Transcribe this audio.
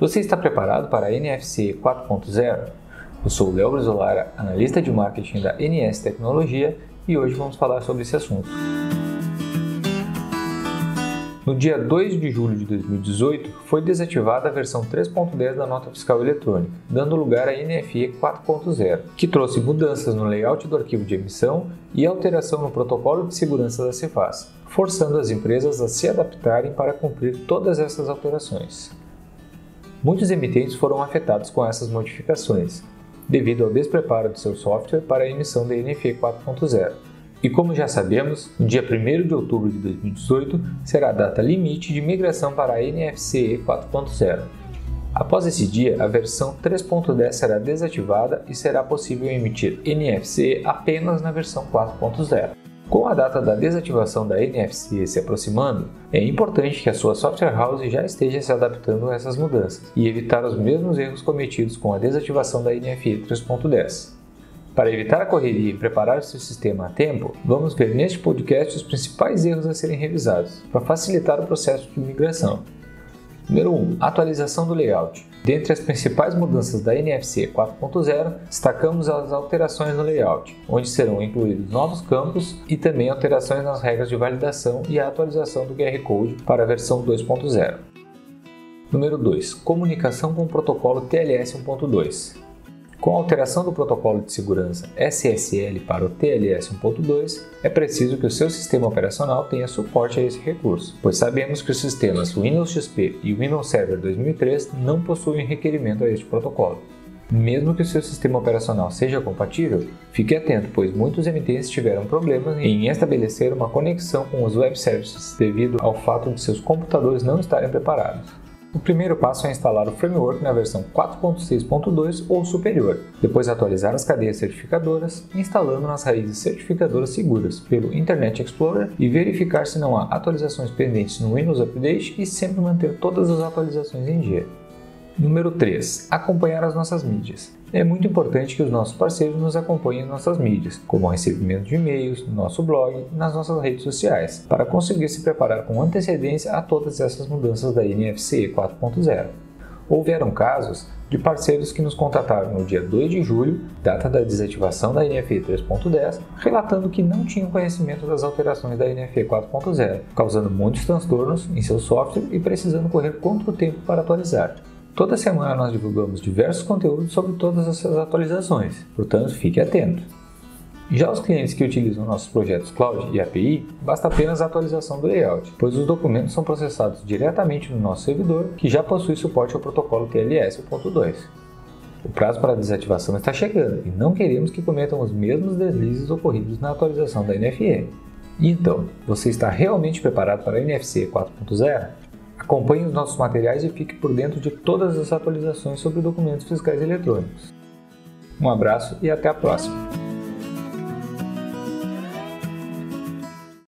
Você está preparado para a NFC 4.0? Eu sou o Léo Brizolara, analista de marketing da NS Tecnologia e hoje vamos falar sobre esse assunto. No dia 2 de julho de 2018, foi desativada a versão 3.10 da nota fiscal eletrônica, dando lugar à NFE 4.0, que trouxe mudanças no layout do arquivo de emissão e alteração no protocolo de segurança da Cefaz, forçando as empresas a se adaptarem para cumprir todas essas alterações. Muitos emitentes foram afetados com essas modificações, devido ao despreparo de seu software para a emissão da NFE 4.0. E como já sabemos, no dia 1 de outubro de 2018 será a data limite de migração para a NFC 4.0. Após esse dia, a versão 3.10 será desativada e será possível emitir NFC apenas na versão 4.0. Com a data da desativação da NFC se aproximando, é importante que a sua software house já esteja se adaptando a essas mudanças e evitar os mesmos erros cometidos com a desativação da NFE 3.10. Para evitar a correria e preparar seu sistema a tempo, vamos ver neste podcast os principais erros a serem revisados, para facilitar o processo de migração. Número 1. Atualização do layout. Dentre as principais mudanças da NFC 4.0, destacamos as alterações no layout, onde serão incluídos novos campos e também alterações nas regras de validação e a atualização do QR Code para a versão 2.0. Número 2. Comunicação com o protocolo TLS 1.2. Com a alteração do protocolo de segurança SSL para o TLS 1.2, é preciso que o seu sistema operacional tenha suporte a esse recurso, pois sabemos que os sistemas Windows XP e Windows Server 2003 não possuem requerimento a este protocolo. Mesmo que o seu sistema operacional seja compatível, fique atento, pois muitos emitentes tiveram problemas em estabelecer uma conexão com os web services devido ao fato de seus computadores não estarem preparados. O primeiro passo é instalar o framework na versão 4.6.2 ou superior, depois atualizar as cadeias certificadoras, instalando nas raízes certificadoras seguras pelo Internet Explorer e verificar se não há atualizações pendentes no Windows Update e sempre manter todas as atualizações em dia. Número 3. Acompanhar as nossas mídias. É muito importante que os nossos parceiros nos acompanhem em nossas mídias, como o recebimento de e-mails, no nosso blog e nas nossas redes sociais, para conseguir se preparar com antecedência a todas essas mudanças da NFC 4.0. Houveram casos de parceiros que nos contataram no dia 2 de julho, data da desativação da NFE 3.10, relatando que não tinham conhecimento das alterações da NFE 4.0, causando muitos transtornos em seu software e precisando correr contra o tempo para atualizar. Toda semana nós divulgamos diversos conteúdos sobre todas essas atualizações, portanto fique atento. Já os clientes que utilizam nossos projetos Cloud e API, basta apenas a atualização do layout, pois os documentos são processados diretamente no nosso servidor, que já possui suporte ao protocolo TLS 1.2. O prazo para desativação está chegando e não queremos que cometam os mesmos deslizes ocorridos na atualização da NFE. Então, você está realmente preparado para a NFC 4.0? Acompanhe os nossos materiais e fique por dentro de todas as atualizações sobre documentos fiscais eletrônicos. Um abraço e até a próxima!